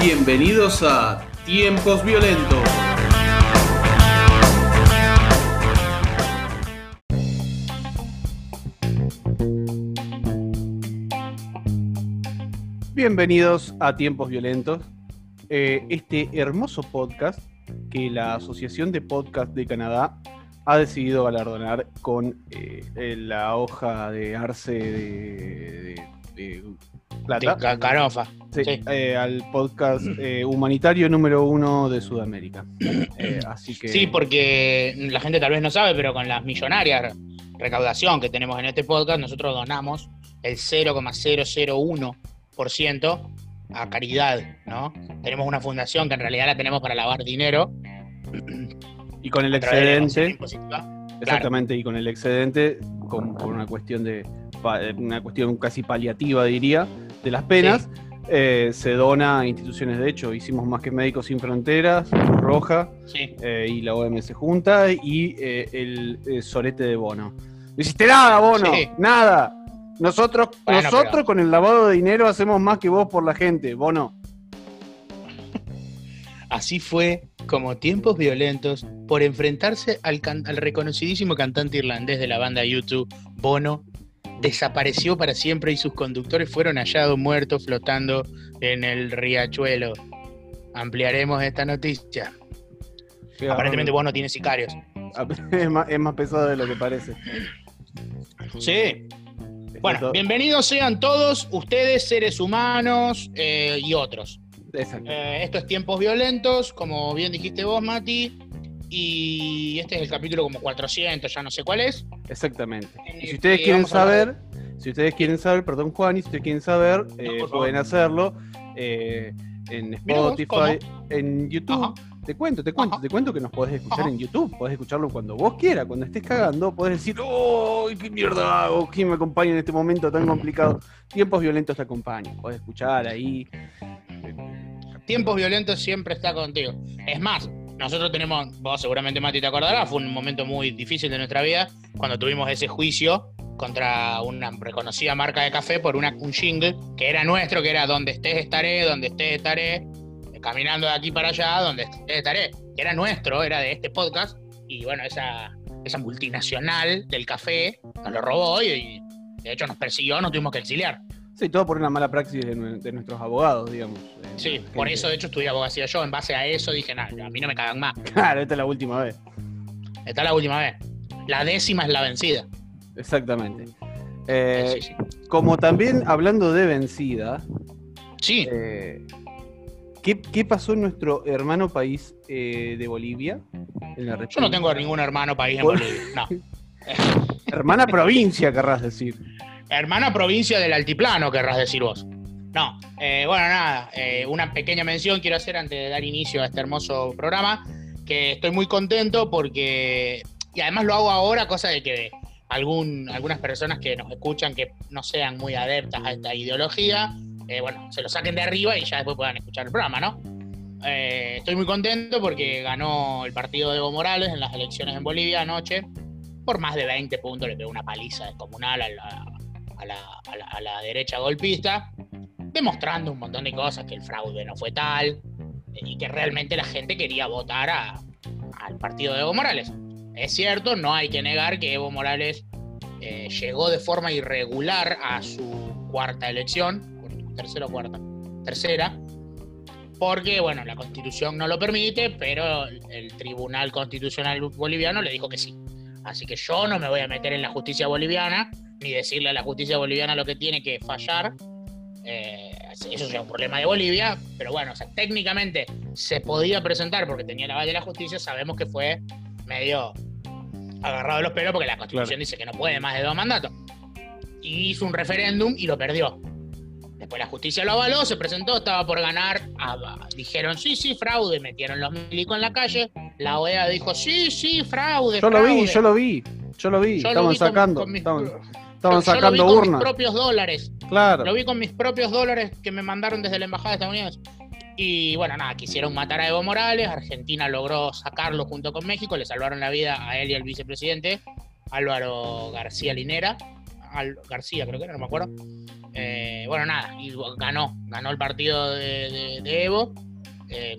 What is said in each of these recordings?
Bienvenidos a Tiempos Violentos. Bienvenidos a Tiempos Violentos, eh, este hermoso podcast que la Asociación de Podcast de Canadá ha decidido galardonar con eh, eh, la hoja de arce de, de- de plata. Sí, ca- Carofa. Sí, Sí. eh, al podcast eh, humanitario número uno de Sudamérica. Así que. Sí, porque la gente tal vez no sabe, pero con las millonarias recaudación que tenemos en este podcast, nosotros donamos el 0,001% a caridad, ¿no? Tenemos una fundación que en realidad la tenemos para lavar dinero. Y con el excedente, exactamente, y con el excedente, con- por una cuestión de pa- una cuestión casi paliativa, diría, de las penas, eh, se dona a instituciones. De hecho, hicimos más que Médicos Sin Fronteras, Roja Sí. eh, y la OMS junta y eh, el, eh, sorete de Bono. No hiciste nada, Bono, Sí. nada. Nosotros, Bueno, nosotros pero- con el lavado de dinero hacemos más que vos por la gente, Bono. Así fue como Tiempos Violentos, por enfrentarse al, reconocidísimo cantante irlandés de la banda YouTube, Bono, desapareció para siempre y sus conductores fueron hallados muertos flotando en el riachuelo. Ampliaremos esta noticia. Aparentemente Bono tiene sicarios. es más, es más pesado de lo que parece. Sí. Bueno, bienvenidos sean todos ustedes, seres humanos eh, y otros. Eh, esto es Tiempos Violentos, como bien dijiste vos, Mati. Y este es el capítulo como 400, ya no sé cuál es. Exactamente. en Y si ustedes quieren saber, si ustedes quieren saber, perdón Juan, y si ustedes quieren saber, eh, pueden hacerlo eh, en vos, Spotify, en YouTube. Ajá. Te cuento, te cuento, Ajá. te cuento que nos podés escuchar Ajá. en YouTube, podés escucharlo cuando vos quieras, cuando estés cagando, podés decir, ¡oh, qué mierda hago! ¿Quién me acompaña en este momento tan complicado? Tiempos violentos te acompañan, podés escuchar ahí. Tiempos Violentos siempre está contigo. Es más, nosotros tenemos, vos seguramente Mati te acordarás, fue un momento muy difícil de nuestra vida cuando tuvimos ese juicio contra una reconocida marca de café por una, un jingle que era nuestro, que era donde estés estaré, donde estés estaré, caminando de aquí para allá, donde estés estaré. Que era nuestro, era de este podcast. Y bueno, esa, esa multinacional del café nos lo robó y, y de hecho nos persiguió, nos tuvimos que exiliar. Sí, todo por una mala praxis de, nue- de nuestros abogados, digamos. eh, Sí, por eso de hecho estudié abogacía yo. En base a eso dije, nada, a mí no me cagan más. Claro, esta es la última vez. Esta es la última vez. La décima es la vencida. Exactamente. Eh, sí, sí. Como también hablando de vencida, Sí, eh, ¿qué, qué pasó en nuestro hermano país eh, de Bolivia? En la yo no tengo ningún hermano país en Bolivia. No. Hermana provincia, querrás decir. Hermana provincia del altiplano, querrás decir vos. No, eh, bueno, nada, eh, una pequeña mención quiero hacer antes de dar inicio a este hermoso programa, que estoy muy contento porque, y además lo hago ahora, cosa de que algún, algunas personas que nos escuchan que no sean muy adeptas a esta ideología, eh, bueno, se lo saquen de arriba y ya después puedan escuchar el programa, ¿no? Estoy muy contento porque ganó el partido de Evo Morales en las elecciones en Bolivia anoche, por más de 20 puntos, le pegó una paliza descomunal a la, a la, la- a la derecha golpista, demostrando un montón de cosas, que el fraude no fue tal, y que realmente la gente quería votar a- al partido de Evo Morales. Es cierto, no hay que negar que Evo Morales eh, llegó de forma irregular a su cuarta elección, tercera o cuarta, tercera, porque, bueno, la constitución no lo permite, pero el Tribunal Constitucional Boliviano le dijo que sí. Así que yo no me voy a meter en la justicia boliviana, ni decirle a la justicia boliviana lo que tiene que fallar. Eh, eso es un problema de Bolivia, pero bueno, o sea, técnicamente se podía presentar porque tenía la aval de la justicia, sabemos que fue medio agarrado de los pelos porque la constitución Claro. dice que no puede más de dos mandatos. Y hizo un referéndum y lo perdió. Después la justicia lo avaló, se presentó, estaba por ganar. ah, dijeron, sí, sí, fraude. Metieron los milicos en la calle. La OEA dijo, sí, sí, fraude. Yo lo vi, fraude". yo lo vi, yo lo vi. Yo lo estaban vi sacando, con mis- estaban, yo- estaban yo lo vi sacando con mis propios dólares. Claro. Lo vi con mis propios dólares que me mandaron desde la embajada estadounidense. Y bueno, nada, quisieron matar a Evo Morales, Argentina logró sacarlo junto con México, le salvaron la vida a él y al vicepresidente, Álvaro García Linera, García creo que era, no me acuerdo. Eh, bueno, nada, y ganó, ganó el partido de, Evo, eh,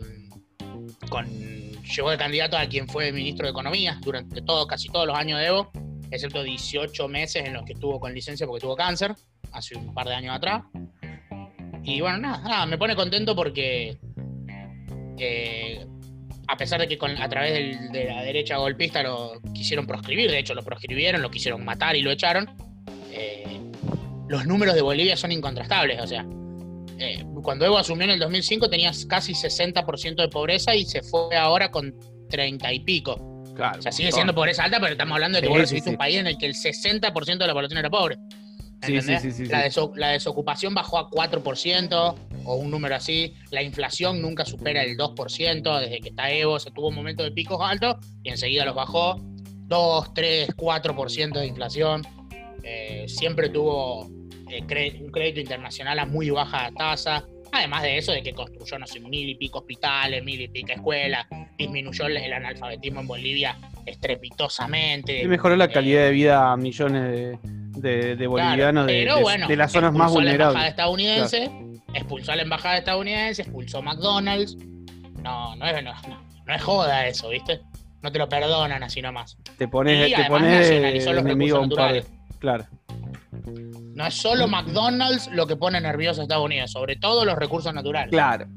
con, llegó de candidato a quien fue ministro de Economía durante todo, casi todos los años de Evo, excepto 18 meses en los que estuvo con licencia porque tuvo cáncer, hace un par de años atrás. Y bueno, nada, me pone contento porque eh, a pesar de que a través de la derecha golpista lo quisieron proscribir, de hecho lo proscribieron, lo quisieron matar y lo echaron, eh, los números de Bolivia son incontrastables. O sea, eh, cuando Evo asumió en el 2005 tenías casi 60% de pobreza y se fue ahora con 30 y pico. Claro, o sea, sigue siendo pobreza alta, pero estamos hablando de que vos recibiste un país en el que el 60% de la población era pobre. Sí, sí, sí, la, la, desocupación bajó a 4% o un número así. La inflación nunca supera el 2%. Desde que está Evo se tuvo un momento de picos altos y enseguida los bajó. 2, 3, 4% de inflación. Eh, siempre tuvo eh, un crédito internacional a muy baja tasa. Además de eso, de que construyó, no sé, mil y pico hospitales, mil y pico escuelas, disminuyó el analfabetismo en Bolivia estrepitosamente. Y mejoró la calidad de vida a millones de, bolivianos de, las zonas más vulnerables. A la embajada estadounidense, expulsó a la embajada estadounidense, expulsó a McDonald's. No, no es, no, es joda eso, ¿viste? No te lo perdonan así nomás. Te pones, te pones enemigo un par Claro. No es solo McDonald's lo que pone nervioso a Estados Unidos, sobre todo los recursos naturales. Claro.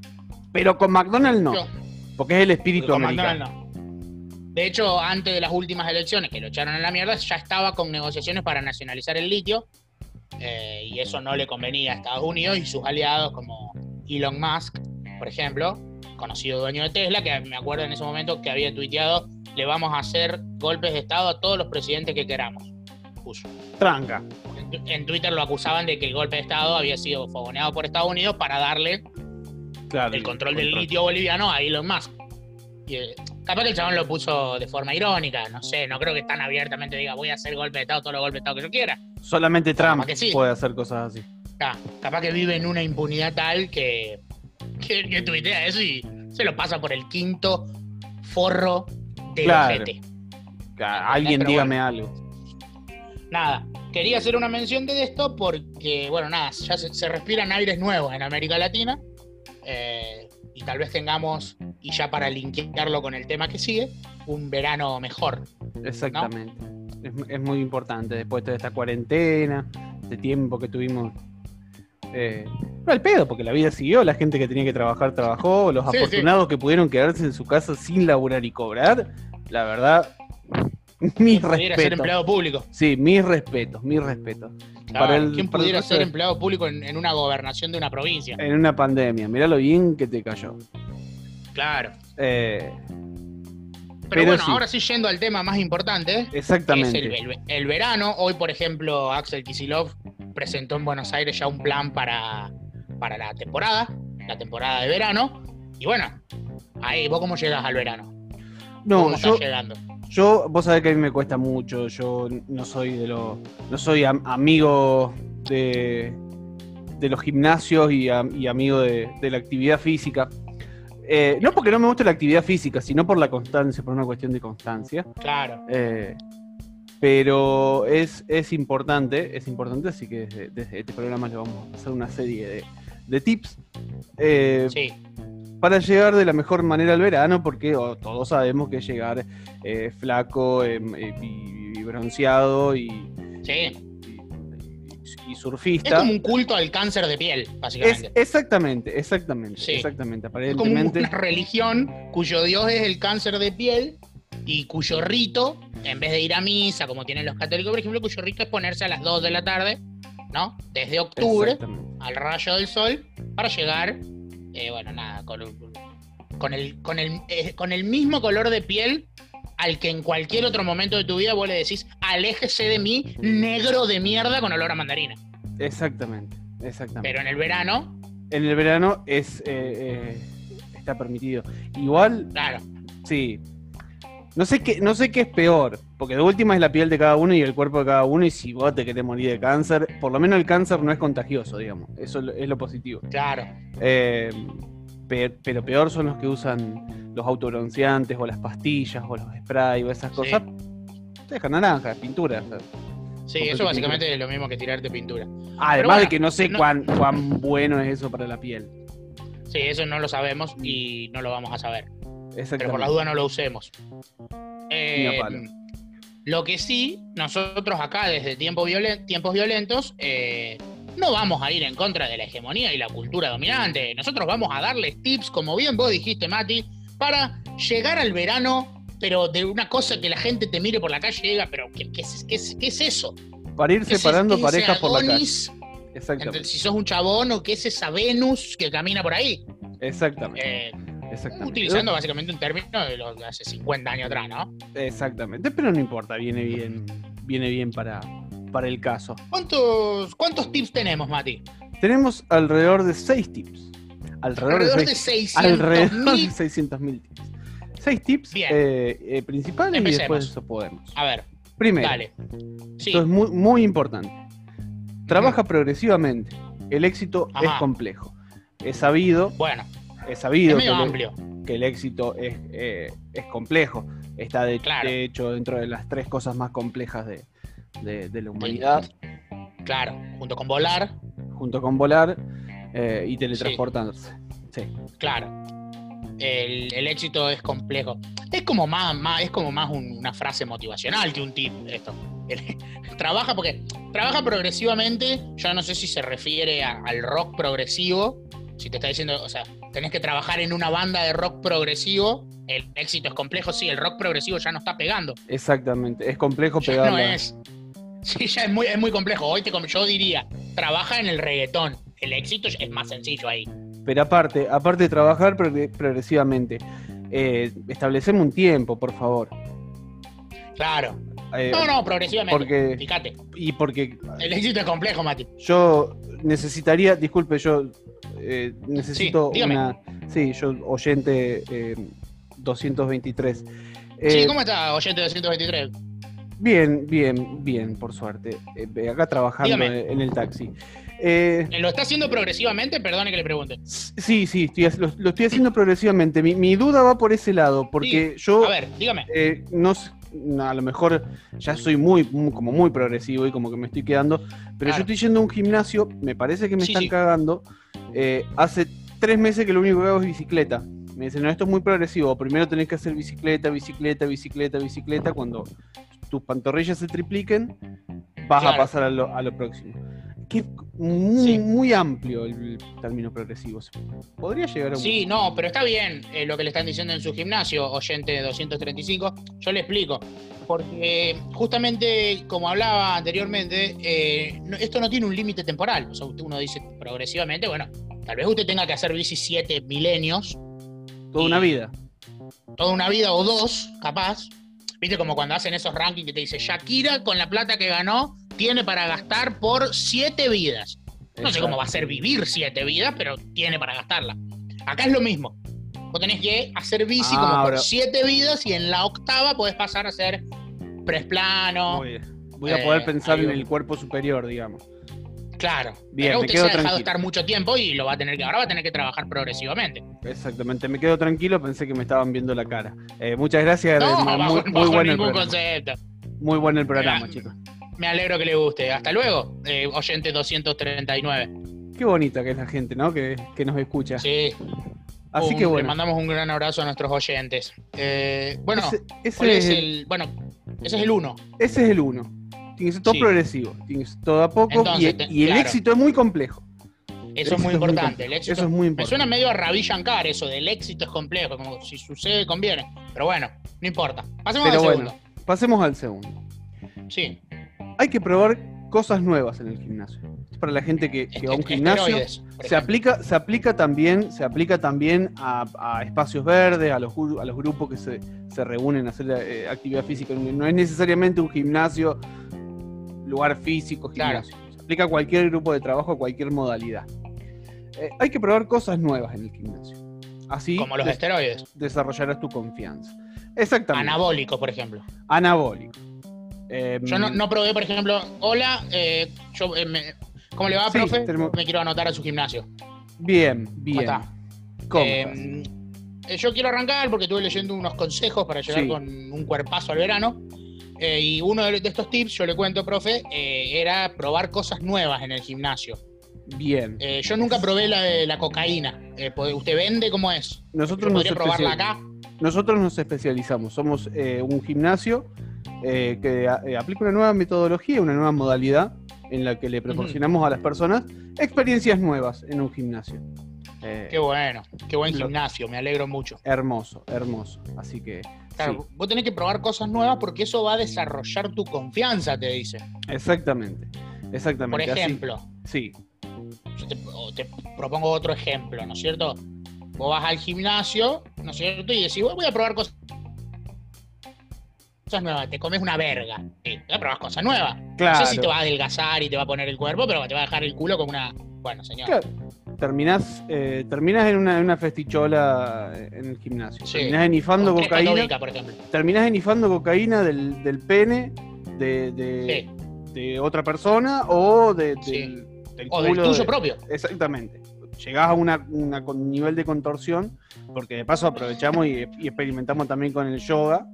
Pero con McDonald's no. Porque es el espíritu americano. De hecho, antes de las últimas elecciones, que lo echaron en la mierda, ya estaba con negociaciones para nacionalizar el litio. Eh, y eso no le convenía a Estados Unidos y sus aliados como Elon Musk, por ejemplo, conocido dueño de Tesla, que me acuerdo en ese momento que había tuiteado, le vamos a hacer golpes de Estado a todos los presidentes que queramos. Tranca. En, Twitter lo acusaban de que el golpe de Estado había sido fogoneado por Estados Unidos para darle el control del litio boliviano a Elon Musk. Y, eh, capaz que el chabón lo puso de forma irónica, no sé, no creo que tan abiertamente diga voy a hacer golpe de Estado, todos los golpes de Estado que yo quiera. Solamente Trump puede hacer cosas así. capaz que vive en una impunidad tal que, que, tuitea eso y se lo pasa por el quinto forro de claro. Alguien dígame algo nada, quería hacer una mención de esto porque, bueno, nada, ya se, respiran aires nuevos en América Latina eh, y tal vez tengamos, y ya para linkearlo con el tema que sigue, un verano mejor. Exactamente. Es, muy importante después de esta cuarentena, de tiempo que tuvimos. Eh, no al pedo, porque la vida siguió, la gente que tenía que trabajar trabajó, los afortunados que pudieron quedarse en su casa sin laburar y cobrar, la verdad, mis respetos. ser empleado público. Sí, mis respetos, mis respetos. ¿Quién pudiera ser empleado público en, una gobernación de una provincia? En una pandemia, mirá lo bien que te cayó. Claro. Eh, pero, bueno, ahora sí yendo al tema más importante. Exactamente. el, verano. Hoy, por ejemplo, Axel Kisilov presentó en Buenos Aires ya un plan para, para la temporada, la temporada de verano. Y bueno, ahí, ¿vos cómo llegas al verano? No, ¿Cómo yo, estás llegando? Yo, vos sabés que a mí me cuesta mucho, yo no soy de los, no soy amigo de, de los gimnasios y, amigo de, la actividad física. Eh, no porque no me guste la actividad física, sino por la constancia, por una cuestión de constancia. Claro. Eh, pero es, es importante, es importante, así que desde, este programa le vamos a hacer una serie de, tips. Eh, sí para llegar de la mejor manera al verano, porque oh, todos sabemos que llegar eh, flaco eh, y, bronceado y, y, surfista. Es como un culto al cáncer de piel, básicamente. exactamente, exactamente, exactamente. Aparentemente. Es como una religión cuyo dios es el cáncer de piel y cuyo rito, en vez de ir a misa, como tienen los católicos, por ejemplo, cuyo rito es ponerse a las 2 de la tarde, ¿no? Desde octubre al rayo del sol para llegar eh, bueno, nada, con, con, el, con, el, eh, con el mismo color de piel al que en cualquier otro momento de tu vida vos le decís, aléjese de mí, negro de mierda con olor a mandarina. Exactamente, exactamente. Pero en el verano... En el verano es eh, está permitido. Igual... Claro. Sí, no sé, qué, no sé qué es peor, porque de última es la piel de cada uno y el cuerpo de cada uno, y si vos te querés morir de cáncer, por lo menos el cáncer no es contagioso, digamos. Eso es lo positivo. Claro. Eh, pe- pero peor son los que usan los autobronceantes o las pastillas o los spray o esas Sí. cosas. Te dejan naranja, pintura. o sea. Sí, eso te básicamente es lo mismo que tirarte pintura. Además bueno, de que no sé no- cuán, cuán bueno es eso para la piel. Sí, eso no lo sabemos y no lo vamos a saber. Pero por las dudas no lo usemos. Eh, lo que sí, nosotros acá desde tiempo violen- tiempos violentos, eh, no vamos a ir en contra de la hegemonía y la cultura dominante. Nosotros vamos a darles tips, como bien vos dijiste, Mati, para llegar al verano, pero de una cosa que la gente te mire por la calle y diga, pero ¿qué, qué es, qué es- qué es eso? Para ir ¿Qué es- separando es parejas por la calle. Exactamente. Entre- si sos un chabón o qué es esa Venus que camina por ahí. Exactamente. Eh, exactamente. utilizando básicamente un término de los de hace 50 años atrás, ¿no? Exactamente. Pero no importa, viene bien, viene bien para, para el caso. ¿Cuántos, ¿Cuántos tips tenemos, Mati? Tenemos alrededor de 6 tips. Alrededor, Alrededor de de 6 600 alrededor de mil. 600.000 tips. 6 tips eh, eh, principales y después de eso podemos. A ver, Primero, dale. Sí, esto es muy, muy importante. Trabaja progresivamente. El éxito es complejo. Es sabido, bueno, es es sabido que el, amplio. que el éxito es, eh, es complejo. Está de, Claro. de hecho dentro de las tres cosas más complejas de, de- de la humanidad, Claro, junto con volar, junto con volar eh, y teletransportarse. Sí. claro. El, el éxito es complejo. Es como más, más- es como más un- una frase motivacional que un tip esto. Trabaja porque trabaja progresivamente. Yo no sé si se refiere a- al rock progresivo. Si te está diciendo, o sea, tenés que trabajar en una banda de rock progresivo. El éxito es complejo, sí, el rock progresivo ya no está pegando. Exactamente. Es complejo Ya pegarla. no es. Sí, ya es muy, es muy complejo. Hoy te, yo diría, trabaja en el reggaetón. El éxito es más sencillo ahí. Pero aparte, aparte de trabajar progre- progresivamente, eh, establecemos un tiempo, por favor. Claro. Eh, No, no, progresivamente. porque- Fíjate. Y porque El éxito es complejo, Mati. yo necesitaría, disculpe, yo eh, necesito Sí, una. Sí, yo, oyente eh, 223. sí, Eh, ¿cómo está, oyente 223? Bien, bien, bien, por suerte. Acá trabajando Dígame. en el taxi. ¿Lo está haciendo progresivamente? Perdone que le pregunte. sí, sí, estoy lo, lo estoy haciendo progresivamente. Mi, mi duda va por ese lado, porque yo A ver, dígame. no, sé, a lo mejor ya soy muy, muy- como muy progresivo y como que me estoy quedando, pero Claro. yo estoy yendo a un gimnasio, me parece que me Sí, están sí. cagando. eh, hace tres meses que lo único que hago es bicicleta. Me dicen, no, esto es muy progresivo. Primero tenés que hacer bicicleta, bicicleta, bicicleta, bicicleta. Cuando tus pantorrillas se tripliquen, vas a pasar a lo, a lo próximo. Que muy, Sí. muy amplio el término progresivo. Podría llegar a un... Sí, no, pero está bien eh, lo que le están diciendo en su gimnasio, oyente de 235. Yo le explico. Porque justamente, como hablaba anteriormente, eh, no- esto no tiene un límite temporal. O sea, uno dice progresivamente, bueno, tal vez usted tenga que hacer bici siete milenios, Toda una vida. toda una vida o dos, capaz. Viste como cuando hacen esos rankings que te dice Shakira con la plata que ganó tiene para gastar por siete vidas. No sé cómo va a ser vivir siete vidas, pero tiene para gastarla. Acá es lo mismo. Vos tenés que hacer bici Ah, como por ahora- siete vidas y en la octava podés pasar a ser presplano. Muy bien. Voy a poder Eh, pensar en el cuerpo superior, digamos. Claro. Bien, pero me usted quedo se ha dejado tranquilo. estar mucho tiempo y lo va a tener que, ahora va a tener que trabajar progresivamente. Exactamente, me quedo tranquilo, pensé que me estaban viendo la cara. Eh, muchas gracias, No, eh, bajo, muy, bajo bueno el programa. concepto. Muy bueno el programa, Mira, chicos. Me alegro que le guste. Hasta luego, eh, oyente 239. Qué bonita que es la gente, ¿no? Que, que nos escucha. Sí. Así un- que Le bueno. mandamos un gran abrazo a nuestros oyentes. Eh, bueno, ese, ese ¿cuál es el, el. Bueno, ese es el uno. ese es el uno. Tiene que ser todo Sí. progresivo, tiene que ser todo a poco Entonces, y, el claro. éxito es muy complejo. Eso es muy es muy importante. complejo. el éxito, Eso es muy me importante. suena medio a Ravi Shankar eso del éxito es complejo, como si sucede conviene. Pero bueno, no importa. Pasemos Pero al bueno, segundo. pasemos al segundo. Sí. Hay que probar cosas nuevas en el gimnasio. Es para la gente que, que va a un Este- gimnasio. esteroides, por Se aplica, se aplica también, se aplica también a, a espacios verdes, a los, a los grupos que se, se reúnen a hacer eh, actividad física. No es necesariamente un gimnasio, lugar físico, Claro. gimnasio. Se aplica a cualquier grupo de trabajo, a cualquier modalidad. Eh, hay que probar cosas nuevas en el gimnasio. Así Como los des- esteroides. desarrollarás tu confianza. Exactamente. Anabólicos, por ejemplo. Anabólico. Em, Yo no, no probé, por ejemplo, hola, eh, yo, eh, me- ¿cómo le va, Sí, profe? tenemos- Me quiero anotar a su gimnasio. Bien, ¿Cómo bien. está? ¿Cómo Eh, eh, yo quiero arrancar porque estuve leyendo unos consejos para llegar Sí. con un cuerpazo al verano. Eh, y uno de, de estos tips, yo le cuento, profe, eh, era probar cosas nuevas en el gimnasio. Bien. Eh, yo nunca probé la la cocaína. Eh, ¿pod- ¿Usted vende cómo es? Nosotros ¿Yo nos, podría probarla acá? nosotros nos especializamos. Somos eh, un gimnasio eh, que eh, aplica una nueva metodología, una nueva modalidad en la que le proporcionamos a las personas experiencias nuevas en un gimnasio. Eh, Qué bueno, qué buen Lo- gimnasio, me alegro mucho. hermoso, hermoso. Así que Claro, sí, vos tenés que probar cosas nuevas porque eso va a desarrollar tu confianza, te dice. exactamente. Por Exactamente. así. ejemplo, Sí, yo te, te propongo otro ejemplo, ¿no es cierto? Vos vas al gimnasio, ¿no es cierto? Y decís, "Bueno, voy a probar cosas cosas nuevas, te comes una verga. Sí, probar cosas nuevas. claro. No sé si te va a adelgazar y te va a poner el cuerpo, pero te va a dejar el culo como una. Bueno, señor. Claro. Terminás, eh, terminás en una, en una festichola en el gimnasio. Sí. Terminás enifando Con cocaína. católica, por ejemplo. Terminás enifando cocaína del, del pene de, de- Sí. de otra persona o de, del, del O del tuyo propio. Exactamente. Llegás a una, una con nivel de contorsión, porque de paso aprovechamos y, y experimentamos también con el yoga.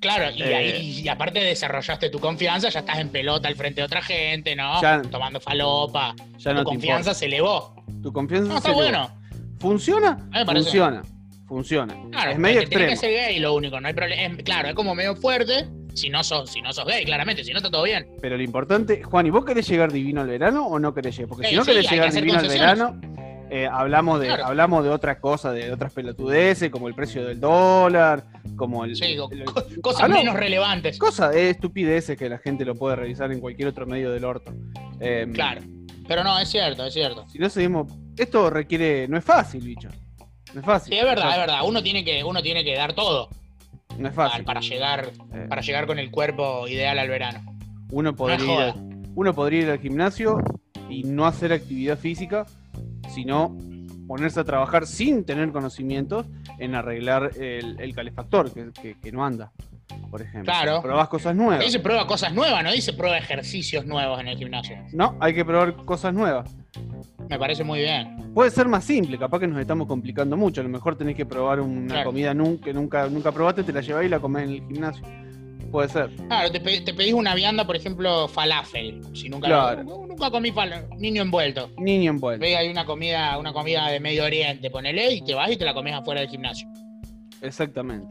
Claro, y, Eh. ahí, y aparte desarrollaste tu confianza, ya estás en pelota al frente de otra gente, ¿no? Ya- Tomando falopa. Ya tu no confianza se elevó. Tu confianza No, está se eleva. bueno. ¿Funciona? Me. Funciona. Funciona. Claro, es medio extremo. que ser gay lo único, no hay problema. Claro, es como medio fuerte si no sos, si no sos gay, claramente, si no está todo bien. Pero lo importante, Juan, ¿y vos querés llegar divino al verano o no querés llegar? Porque Eh, si no sí, querés llegar divino al verano, eh, hablamos, de, Claro. hablamos de otras cosas, de otras pelotudeces, como el precio del dólar, como el. Sí, el- cosas Hablamos- menos relevantes. Cosas de estupideces que la gente lo puede revisar en cualquier otro medio del orto. Eh, Claro. Pero no, es cierto, es cierto. Si no seguimos. Esto requiere. No es fácil, bicho. No es fácil. Sí, es verdad, es verdad. Uno tiene que, uno tiene que dar todo No es fácil. para llegar, Eh, para llegar con el cuerpo ideal al verano. uno, podría no uno podría ir al gimnasio y no hacer actividad física, sino ponerse a trabajar sin tener conocimientos en arreglar el, el calefactor que, que- que no anda, por ejemplo. Claro. Probás cosas nuevas. Dice prueba cosas nuevas, no dice prueba ejercicios nuevos en el gimnasio. No, hay que probar cosas nuevas. Me parece muy bien. Puede ser más simple, capaz que nos estamos complicando mucho. A lo mejor tenés que probar una Claro. comida que nunca, nunca probaste, te la llevás y la comés en el gimnasio. Puede ser. Claro, te, pe- te pedís una vianda, por ejemplo, falafel. Si nunca, Claro. nunca comí falafel, niño envuelto. Niño envuelto. Ve hay una comida, una comida de Medio Oriente, ponele, y te vas y te la comes afuera del gimnasio. Exactamente.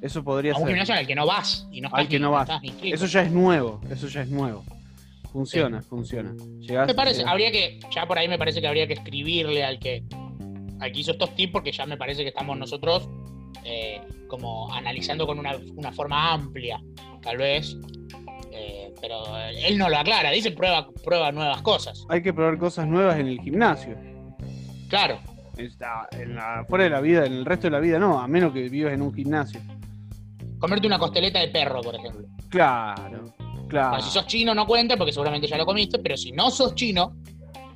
Eso podría A un ser. gimnasio al que no vas y no estás Al que ni- no vas. estás. Eso ya es nuevo. Eso ya es nuevo. Funciona, funciona. Llegás- Me parece, llegás- habría que, ya por ahí me parece que habría que escribirle al que, al que hizo estos tips, porque ya me parece que estamos nosotros eh, como analizando con una, una forma amplia, tal vez. Eh, pero él no lo aclara, dice prueba, prueba nuevas cosas. Hay que probar cosas nuevas en el gimnasio. Claro, Está en la, fuera de la vida, en el resto de la vida no, a menos que vivas en un gimnasio. comerte una costeleta de perro, por ejemplo. Claro, claro. Bueno, si sos chino no cuenta porque seguramente ya lo comiste, pero si no sos chino,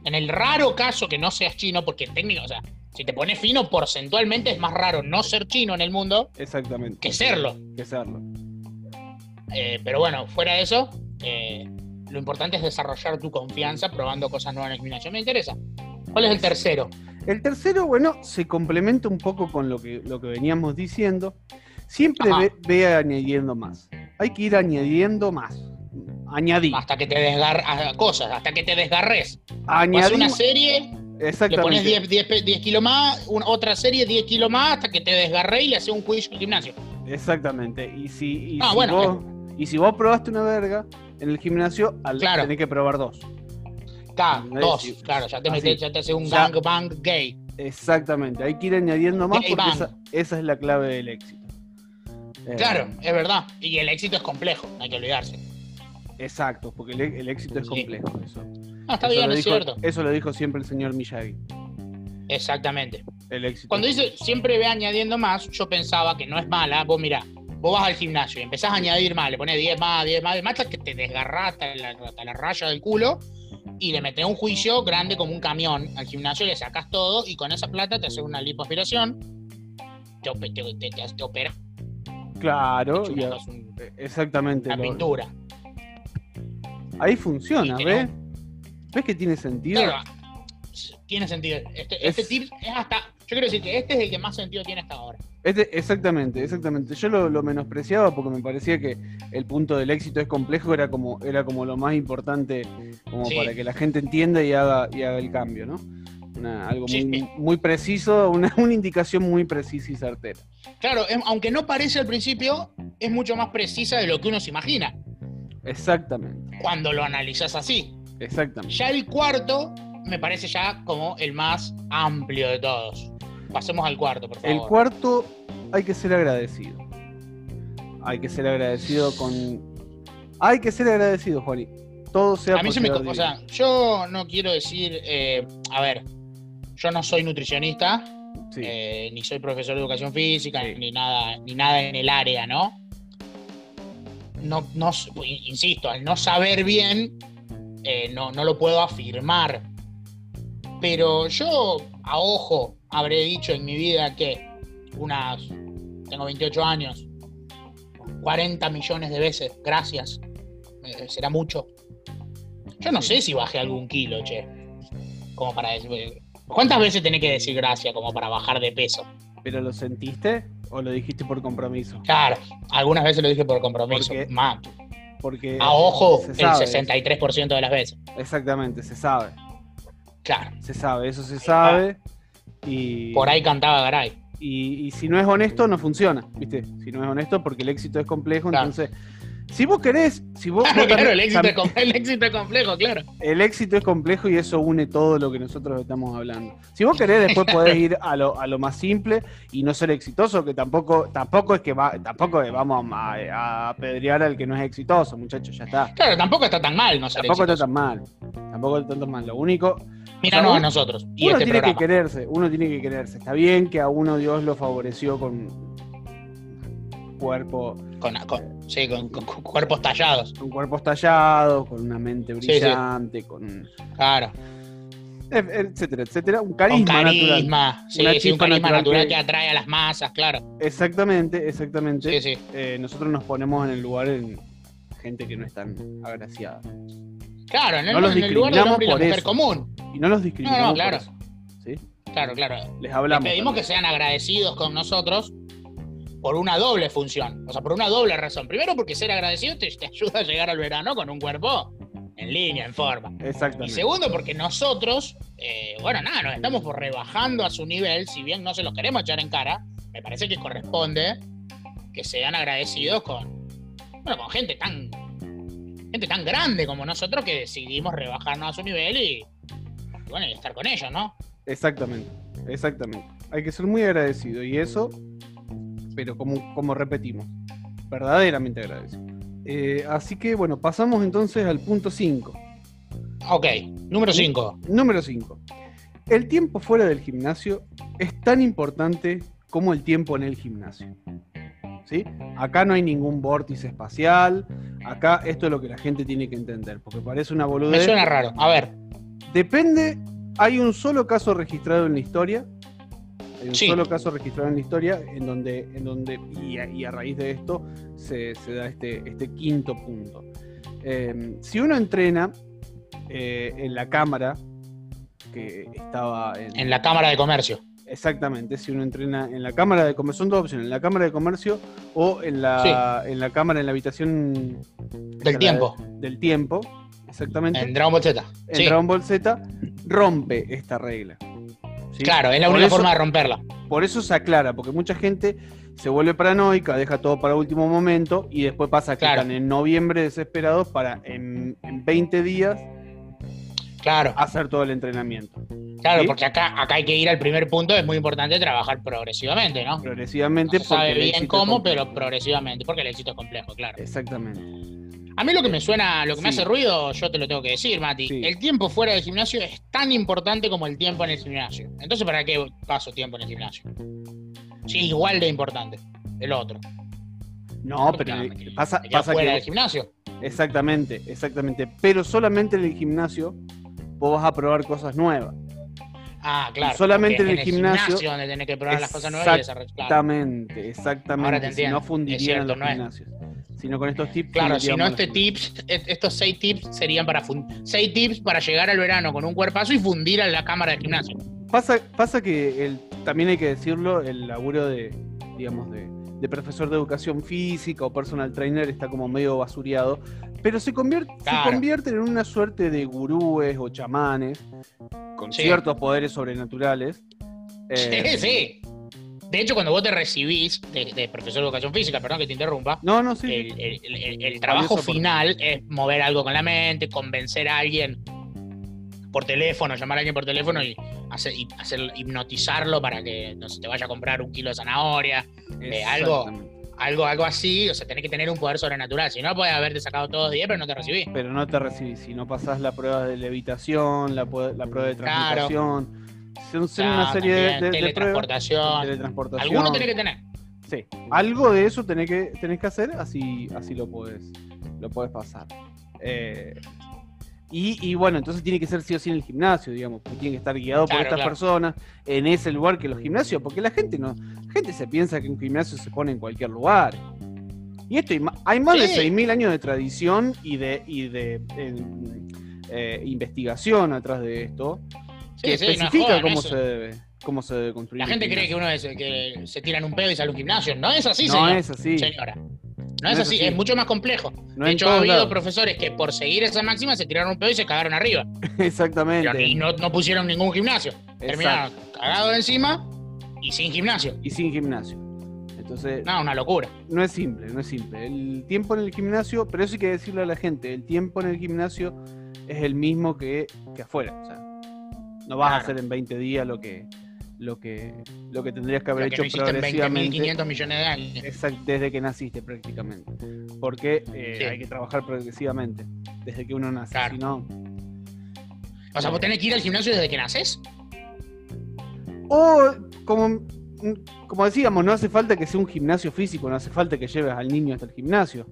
en el raro caso que no seas chino, porque técnico, o sea, si te pones fino, porcentualmente es más raro no ser chino en el mundo Exactamente. que serlo. Que serlo. Eh, pero bueno, fuera de eso, eh, lo importante es desarrollar tu confianza probando cosas nuevas en el gimnasio. Me interesa. ¿Cuál es el tercero? El tercero, bueno, se complementa un poco con lo que, lo que veníamos diciendo. Siempre ve, ve añadiendo más. Hay que ir añadiendo más. Añadir. Hasta que te desgarres cosas, hasta que te desgarres. Añadir. una serie, le pones Exactamente. 10, 10 pe- 10 kilos más, una- otra serie 10 kilos más, hasta que te desgarres y le haces un juicio al gimnasio. Exactamente. Y si, y Ah, si bueno, vos, y si vos probaste una verga en el gimnasio, al Claro. tenés que probar dos. ¿Entendés? dos, Sí, claro, ya te así. metes, ya te haces un Ya. gangbang gay. Exactamente. Hay que ir añadiendo más Gay porque esa, esa es la clave del éxito. Eh, Claro, es verdad. Y el éxito es complejo, no hay que olvidarse. Exacto, porque el, el éxito es Sí. complejo. Eso, Ah, está Eso bien, es dijo- cierto. Eso lo dijo siempre el señor Miyagi. Exactamente. El éxito. Cuando dice siempre ve añadiendo más, yo pensaba que no es mala. Vos mirá, vos vas al gimnasio y empezás a añadir más, le pones 10 más, 10 más, 10 más, hasta que te desgarrás hasta la, hasta la raya del culo y le metés un juicio grande como un camión al gimnasio, le sacás todo y con esa plata te haces una lipoaspiración, te, te, te, te- te operas Claro, un- exactamente. lo- pintura. ahí funciona, ¿ves? ¿Ves que tiene sentido? Claro, tiene sentido. Este, este Es- tip es hasta, Yo quiero decir que este es el que más sentido tiene hasta ahora. Este, exactamente, exactamente. Yo lo, lo menospreciaba porque me parecía que el punto del éxito es complejo, era como, era como lo más importante como Sí. para que la gente entienda y haga, y haga el cambio, ¿no? Una- algo Sí. muy, muy preciso, una, una indicación muy precisa y certera. Claro, em- aunque no parece al principio, es mucho más precisa de lo que uno se imagina Exactamente, cuando lo analizas así. exactamente. Ya el cuarto me parece ya como el más amplio de todos. Pasemos al cuarto, por favor. El cuarto hay que ser agradecido. Hay que ser agradecido con. Hay que ser agradecido, Juani. Todo sea A mí se me... O sea, yo no quiero decir... eh, a ver, yo no soy nutricionista, Sí, eh, ni soy profesor de educación física, Sí. ni nada, ni nada en el área, ¿no? No, no s- insisto, al no saber bien, eh, no, no lo puedo afirmar. Pero yo, a ojo, habré dicho en mi vida que unas, tengo 28 años, 40 millones de veces, gracias, eh, será mucho. Yo no sé si bajé algún kilo, che, como para decir, ¿cuántas veces tenés que decir gracias como para bajar de peso? ¿Pero lo sentiste o lo dijiste por compromiso? Claro, algunas veces lo dije por compromiso. Más, Porque. a ojo, se el sabe, 63% de las veces. Exactamente, se sabe. Claro, Se sabe, eso se sabe. Y, por ahí cantaba Garay. y, y si no es honesto, no funciona. ¿Viste? Si no es honesto, porque el éxito es complejo, Claro. entonces. Si vos querés, si vos, Claro, vos claro, también- el éxito, es com- el éxito es complejo, claro. el éxito es complejo y eso une todo lo que nosotros estamos hablando. Si vos querés, después podés ir a lo, a lo más simple y no ser exitoso, que tampoco, tampoco es que va, tampoco es- vamos a, a apedrear al que no es exitoso, muchachos, ya está. Claro, tampoco está tan mal no ser Tampoco está tan mal. Tampoco está tan mal. Lo único, Míranos o sea, a nosotros y uno este tiene programa. que quererse, uno tiene que quererse. Está bien que a uno Dios lo favoreció con cuerpo, Con, con- sí, con, con- con cuerpos tallados. con cuerpos tallados, con una mente sí. brillante, con Claro. etcétera, etcétera, un carisma, natural. carisma. Sí, Una sí, un carisma natural natural que- que... atrae a las masas, claro. Exactamente, exactamente. Sí, sí. Eh, nosotros nos ponemos en el lugar en gente que no es tan agraciada. Claro, en el, No los en el lugar del discriminamos hombre y la por mujer eso. común. Y no los discriminamos. No, no, claro. por eso, ¿sí? Claro, claro. Les Les hablamos. pedimos que sean agradecidos con nosotros por una doble función. O sea, por una doble razón. Primero, porque ser agradecido te, te ayuda a llegar al verano con un cuerpo en línea, en forma. Y Exactamente. segundo, porque nosotros, eh, bueno, nada, nos estamos rebajando a su nivel, si bien no se los queremos echar en cara, me parece que corresponde que sean agradecidos con, bueno, con gente tan, gente tan grande como nosotros que decidimos rebajarnos a su nivel y, y bueno, y estar con ellos, ¿no? Exactamente. Exactamente. Hay que ser muy agradecido. Y eso, pero como, como repetimos, verdaderamente agradecido. Eh, así que bueno, pasamos entonces al punto 5. Ok, número 5. Número 5. El tiempo fuera del gimnasio es tan importante como el tiempo en el gimnasio. ¿Sí? Acá no hay ningún vórtice espacial. Acá esto es lo que la gente tiene que entender. Porque parece una Me boludez. suena raro. A ver, Depende. Hay un solo caso registrado en la historia. Hay un Sí. solo caso registrado en la historia en donde, en donde y, a, y a raíz de esto se, se da este, este quinto punto. Eh, si uno entrena eh, en la cámara que estaba en, en la Cámara de Comercio. Exactamente, si uno entrena en la cámara de comercio, son dos opciones, en la cámara de comercio o en la, en la cámara, en la habitación la tiempo. de- del tiempo, exactamente. En Dragon Ball Z. En Sí, Dragon Ball Z rompe esta regla. ¿sí? claro, es la Por única eso- forma de romperla. Por eso se aclara, porque mucha gente se vuelve paranoica, deja todo para último momento y después pasa que están en noviembre desesperados para en, en 20 días Claro, hacer todo el entrenamiento. Claro, ¿sí? porque acá, acá hay que ir al primer punto, es muy importante trabajar progresivamente, ¿no? Progresivamente. No se sabe bien cómo, pero progresivamente, porque el éxito es complejo, claro. Exactamente. A mí lo que me suena, lo que me hace ruido, yo te lo tengo que decir, Mati. Sí. El tiempo fuera del gimnasio es tan importante como el tiempo en el gimnasio. Entonces, ¿para qué paso tiempo en el gimnasio? Sí, igual de importante el otro. No, pero quedé- pasa, pasa fuera que del gimnasio. Exactamente, exactamente. Pero solamente en el gimnasio vos vas a probar cosas nuevas. Ah, claro. solamente en el gimnasio- donde tenés que probar las cosas nuevas y Exactamente, exactamente. Ahora te si no fundirían Es cierto, los no es- gimnasios. Sino con estos tips. Claro, si no este tips, est- estos seis tips serían para seis tips para llegar al verano con un cuerpazo y fundir a la cámara del gimnasio. Pasa, pasa que el, también hay que decirlo, el laburo de, digamos, de, de profesor de educación física o personal trainer está como medio basureado, pero se, convierte, Claro. se convierten en una suerte de gurúes o chamanes con Sí. ciertos poderes sobrenaturales. Eh, Sí, sí. De hecho, cuando vos te recibís de, de profesor de educación física, perdón que te interrumpa, No, no, sí. el, el- el- el- el trabajo final es mover algo con la mente, convencer a alguien por teléfono, llamar a alguien por teléfono y hacer, y hacer- hipnotizarlo para que no se te vaya a comprar un kilo de zanahoria, eh, algo-. Algo, algo así. O sea, tenés que tener un poder sobrenatural. Si no, puedes haberte sacado todos 10, pero no te recibís. Pero no te recibís. Si no pasás la prueba de levitación, la, prueba de Claro. transmutación. Son, son Claro, una serie de- de, de teletransportación. Teletransportación. Alguno tenés que tener. Sí, algo de eso tenés que, tenés que hacer, así, así lo podés, lo podés pasar. Eh, y, y bueno, entonces tiene que ser sí o sí en el gimnasio, digamos, porque tiene que estar guiado por estas claro. personas en ese lugar que los gimnasios, porque la gente no, la gente se piensa que un gimnasio se pone en cualquier lugar. Y esto hay más de Sí. 6.000 años de tradición y de, y de eh, eh, investigación atrás de esto, que Sí, es especifica cómo se debe, cómo se debe construir. La gente cree que uno es, que se tiran un pedo y sale a un gimnasio. No es así, no señor. es así. señora. No, es así, es mucho más complejo. No de hecho, ha habido lados. profesores que por seguir esa máxima se tiraron un pedo y se cagaron arriba. Exactamente. Y no, no pusieron ningún gimnasio. Terminaron cagados encima y sin gimnasio. y sin gimnasio. Entonces, no. No, una locura. es simple, no es simple. El tiempo en el gimnasio, pero eso hay que decirle a la gente, el tiempo en el gimnasio es el mismo que, que afuera. O sea, no vas a hacer en 20 días lo que, lo que, lo que tendrías que haber Lo que hecho no en progresivamente 20.500 millones de años. exact- desde que naciste prácticamente. Porque eh, Sí. hay que trabajar progresivamente desde que uno nace. Claro. Si no, O sea, vos tenés que ir al gimnasio desde que naces. O como, como decíamos, no hace falta que sea un gimnasio físico, no hace falta que lleves al niño hasta el gimnasio.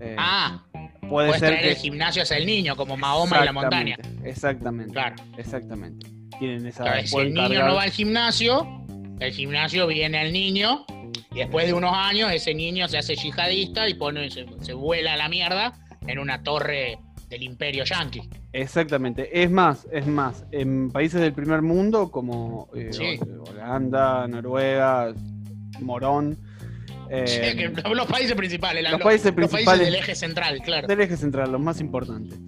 Eh, Ah, puede puedes ser traer que el gimnasio hacia el niño, como Mahoma y la montaña. Exactamente. Claro. Exactamente. Tienen esa. Claro, si el niño cargar- no va al gimnasio, el gimnasio viene al niño y después de unos años ese niño se hace yihadista y pone, se, se vuela a la mierda en una torre del imperio yanqui. Exactamente. Es más, es más. En países del primer mundo como eh, Sí. Holanda, Noruega, Morón. eh, Sí, que los países principales, la- los países los principales- del eje central, claro. Del eje central, los más importantes.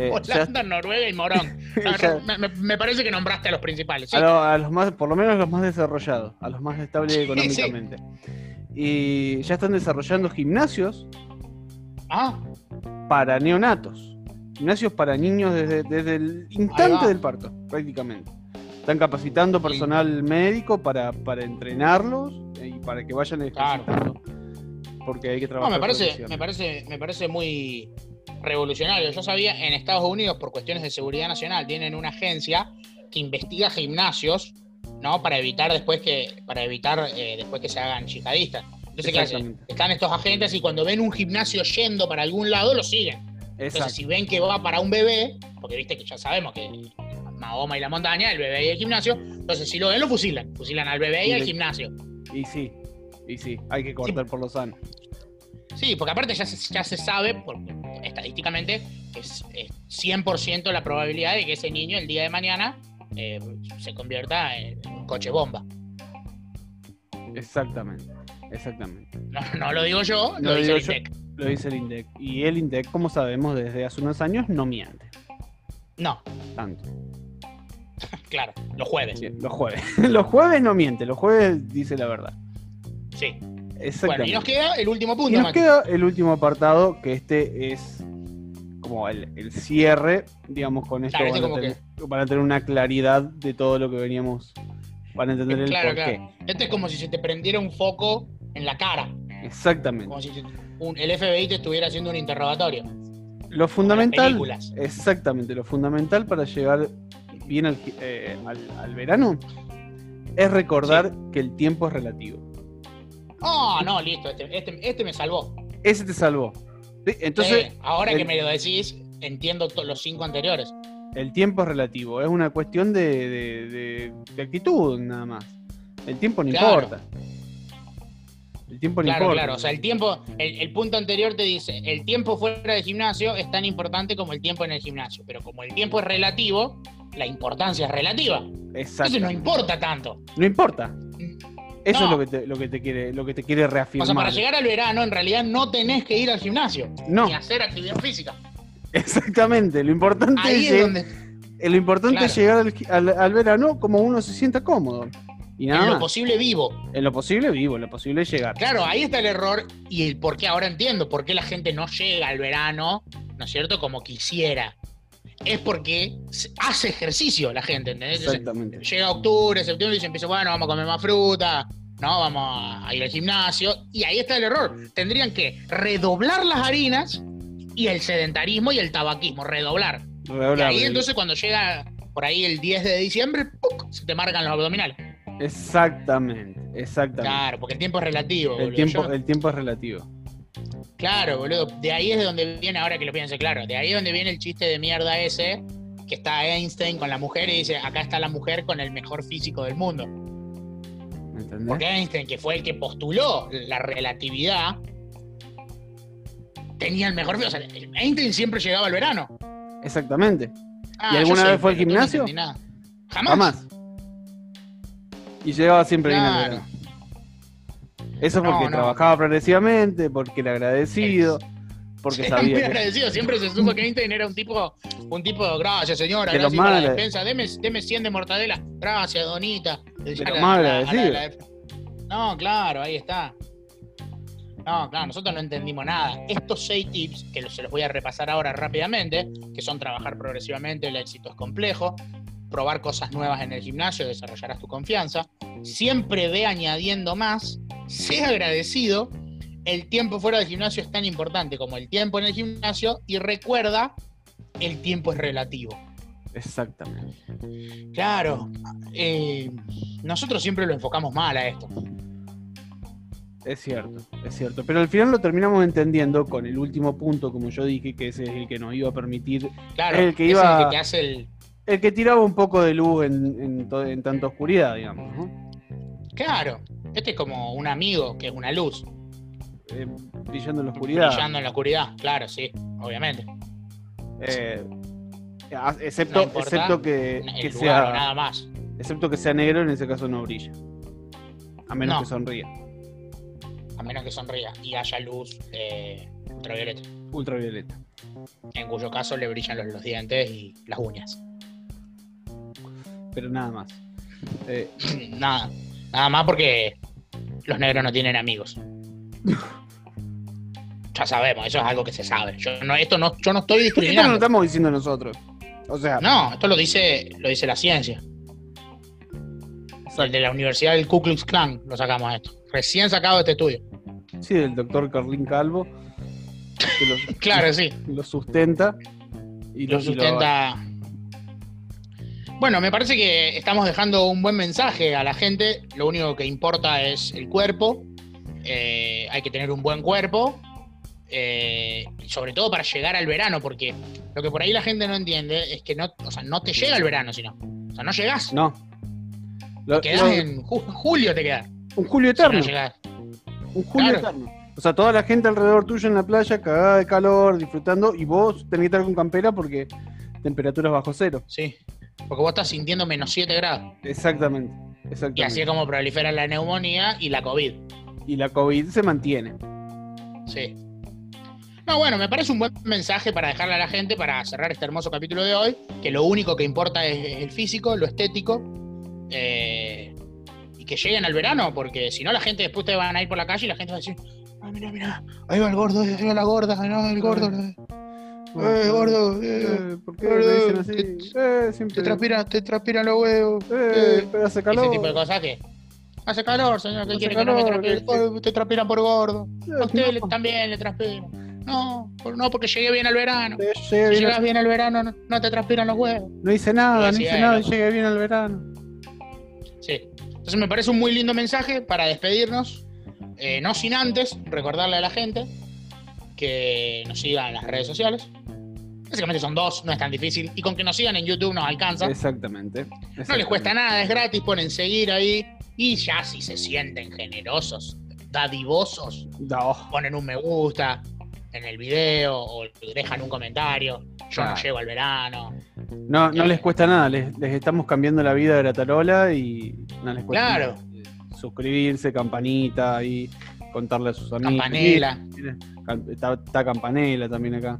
Eh, ya- Holanda, Noruega y Morón. me, parece que nombraste a los principales. sí. a, lo- a los más, por lo menos a los más desarrollados, a los más estables Sí, económicamente. Y ya están desarrollando gimnasios Ah, para neonatos. Gimnasios para niños desde, desde el instante del parto, prácticamente. Están capacitando personal médico para, para entrenarlos y para que vayan Claro. ejercitando. Porque hay que no, trabajar. me parece, me parece, me parece muy revolucionario. Yo sabía, en Estados Unidos, por cuestiones de seguridad nacional, tienen una agencia que investiga gimnasios, ¿no? Para evitar después que, para evitar eh, después que se hagan yihadistas. Entonces, ¿qué hacen? Están estos agentes y cuando ven un gimnasio yendo para algún lado, lo siguen. Exacto. Entonces, si ven que va para un bebé, porque viste que ya sabemos que Mahoma y la montaña, el bebé y el gimnasio, entonces si lo ven, lo fusilan. Fusilan al bebé y Y al gimnasio. Y sí, y sí, hay que cortar por lo sano. Sí, porque aparte ya se, ya se sabe, por- estadísticamente, que es, es 100% la probabilidad de que ese niño el día de mañana eh, se convierta en un coche bomba. Exactamente, exactamente. No, no lo digo yo, lo lo dice el yo. INDEC. Lo dice el INDEC. Y el INDEC, como sabemos, desde hace unos años no miente No, tanto. claro, los jueves. Sí, los jueves. los jueves no miente, los jueves dice la verdad. Sí. Bueno, y nos queda el último Y punto, nos Mati. queda el último apartado, que este es como el, el cierre, digamos, con esto Claro, van, este a como tener, van a tener una claridad de todo lo que veníamos, van a entender el Claro, porqué. claro. Este es como si se te prendiera un foco en la cara. Exactamente. Como si un- el FBI te estuviera haciendo un interrogatorio. Lo fundamental, exactamente, lo fundamental para llegar bien al, eh, al- al verano es recordar que el tiempo es relativo. Oh, no, listo, este, este, este me salvó. Ese te salvó. ¿sí? Entonces, Eh, ahora el- que me lo decís, entiendo los cinco anteriores. el tiempo es relativo, es una cuestión de, de- de- de actitud nada más. El tiempo no Claro. importa. El tiempo no Claro, importa. claro. O sea, el tiempo, el, el punto anterior te dice, el tiempo fuera del gimnasio es tan importante como el tiempo en el gimnasio. Pero como el tiempo es relativo, la importancia es relativa. Exacto. Entonces no importa tanto. No importa. Eso No. es lo que, te, lo, que te quiere, lo que te quiere O reafirmar. sea, para llegar al verano, en realidad no tenés que ir al gimnasio. No. Ni hacer actividad física. Exactamente. Lo importante, Ahí es, es lleg- donde. eh, lo importante es llegar al, al- al verano como uno se sienta cómodo. Y nada En lo posible vivo. En lo posible vivo, en lo posible llegar. Claro, ahí está el error y el por qué ahora entiendo por qué la gente no llega al verano, ¿no es cierto? Como quisiera. Es porque hace ejercicio la gente, ¿entendés? Entonces, Exactamente. llega octubre, septiembre y se empieza, bueno, vamos a comer más fruta, no, vamos a ir al gimnasio. Y ahí está el error. Tendrían que redoblar las harinas y el sedentarismo y el tabaquismo, redoblar. Y ahí entonces cuando llega por ahí el 10 de diciembre, ¡puc! se te marcan los abdominales. Exactamente, exactamente. Claro, porque el tiempo es relativo. el, boludo. tiempo, Yo- el tiempo es relativo. Claro, boludo. De ahí es de donde viene, ahora que lo pienso, claro, de ahí es donde viene el chiste de mierda ese, que está Einstein con la mujer y dice, acá está la mujer con el mejor físico del mundo. ¿Me entendés? Porque Einstein, que fue el que postuló la relatividad, tenía el mejor. O sea, Einstein siempre llegaba al verano. Exactamente. Ah, ¿Y yo alguna vez fue al no gimnasio? nada. Jamás. Jamás. Y llegaba siempre bien al verano. Eso porque no. trabajaba progresivamente, porque era agradecido, porque muy sabía que. agradecido. Siempre se supo que Einstein era un tipo, un tipo, gracias señora, De gracias por la despensa, deme, deme 100 de mortadela, gracias donita. No, claro, ahí está. No, claro, nosotros no entendimos nada. Estos seis tips, que se los voy a repasar ahora rápidamente, que son trabajar progresivamente, el éxito es complejo, probar cosas nuevas en el gimnasio, desarrollarás tu confianza, siempre ve añadiendo más, sé agradecido, el tiempo fuera del gimnasio es tan importante como el tiempo en el gimnasio y recuerda, el tiempo es relativo. Exactamente. Claro, eh, nosotros siempre lo enfocamos mal a esto. Es cierto, es cierto. Pero al final lo terminamos entendiendo con el último punto, como yo dije, que ese es el que nos iba a permitir. Claro, El que iba- es el que hace el... El que tiraba un poco de luz en, en, tanta oscuridad, digamos. ¿no? Claro, este es como un amigo que es una luz, Eh, brillando en la oscuridad. brillando en la oscuridad. Claro, sí, obviamente. Eh, excepto, No excepto que, sea, nada más. excepto que sea negro, en ese caso no brilla. A menos No. que sonría. A menos que sonría y haya luz eh, ultravioleta, Ultravioleta. en cuyo caso le brillan los, los dientes y las uñas. Pero nada más. Eh, nada, nada más porque los negros no tienen amigos. Ya sabemos, eso es algo que se sabe. Yo no, esto no, yo no estoy esto no lo discriminando. estamos diciendo nosotros. O sea, No, esto lo dice, lo dice la ciencia. El de la Universidad del Ku Klux Klan lo sacamos esto. Recién sacado de este estudio. sí, del doctor Carlín Calvo. Que lo, Claro, sí. lo sustenta. Y Lo sustenta. Bueno, me parece que estamos dejando un buen mensaje a la gente. Lo único que importa es el cuerpo. Eh, hay que tener un buen cuerpo. eh, y sobre todo para llegar al verano, porque lo que por ahí la gente no entiende es que no, o sea, no te llega el verano, sino. O sea, no llegás. No. Lo- Quedás lo- en ju- julio, te quedás. un julio Si no eterno. un julio Claro. eterno. O sea, toda la gente alrededor tuyo en la playa, cagada de calor, disfrutando, y vos tenés que estar con campera porque temperaturas bajo cero. Sí. Porque vos estás sintiendo menos 7 grados. Exactamente. Y Exactamente. así es como prolifera la neumonía y la COVID. Y la COVID se mantiene. Sí. No, bueno, me parece un buen mensaje para dejarle a la gente para cerrar este hermoso capítulo de hoy, que lo único que importa es el físico, lo estético, eh, y que lleguen al verano, porque si no la gente después te van a ir por la calle y la gente va a decir, ah, mira, mira, ahí va el gordo, ahí va la gorda, no, el gordo, eh, eh, gordo, eh, ¿Por qué gordo, dicen así? te- Eh, te transpiran, te transpiran los huevos. Eh, pero hace calor. Ese tipo de cosas que... Hace calor, señor, ¿qué Hace quiere que no me calor, transpire? Te transpiran por gordo. A usted le- también le transpiran. No, por- no, porque llegué bien al verano. llegué Si bien- llegas bien al verano, no, no te transpiran los huevos. No hice nada, no hice sí, nada y llegué bien al verano. Sí. Entonces me parece un muy lindo mensaje para despedirnos. Eh, no sin antes recordarle a la gente que nos sigan en las redes sociales. Básicamente son dos, no es tan difícil. Y con que nos sigan en YouTube nos alcanza. Exactamente. No les cuesta nada, es gratis, ponen seguir ahí. Y ya si se sienten generosos, dadivosos No, ponen un me gusta en el video o dejan un comentario. Yo no llego al verano. no, no Eh. les cuesta nada, les, les estamos cambiando la vida de la tarola y no les cuesta Claro. nada. Suscribirse, campanita y contarle a sus amigos. Campanela. Está, está Campanela también acá.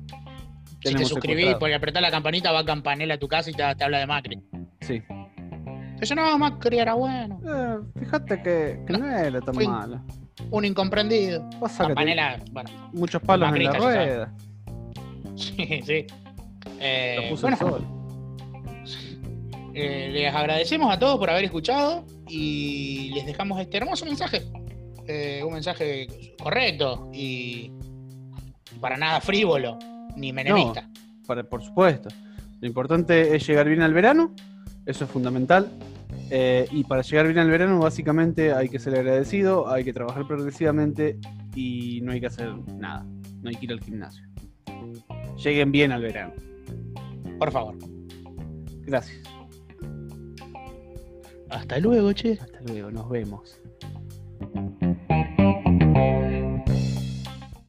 Si te suscribís, porque apretás la campanita, va Campanela a tu casa y te, te habla de Macri. Sí. Eso no, Macri era bueno. Eh, fíjate que, que no era tan mala. Un incomprendido. Pasa Campanela, bueno, muchos palos en la rueda. sí, sí. Eh, Lo puso bueno, el sol. eh, les agradecemos a todos por haber escuchado y les dejamos este hermoso mensaje. Eh, un mensaje correcto y para nada frívolo ni menemista. Para- por supuesto. Lo importante es llegar bien al verano, eso es fundamental. Eh, y para llegar bien al verano, básicamente hay que ser agradecido, hay que trabajar progresivamente y no hay que hacer nada. No hay que ir al gimnasio. Lleguen bien al verano. Por favor. Gracias. Hasta luego, che. Hasta luego, nos vemos.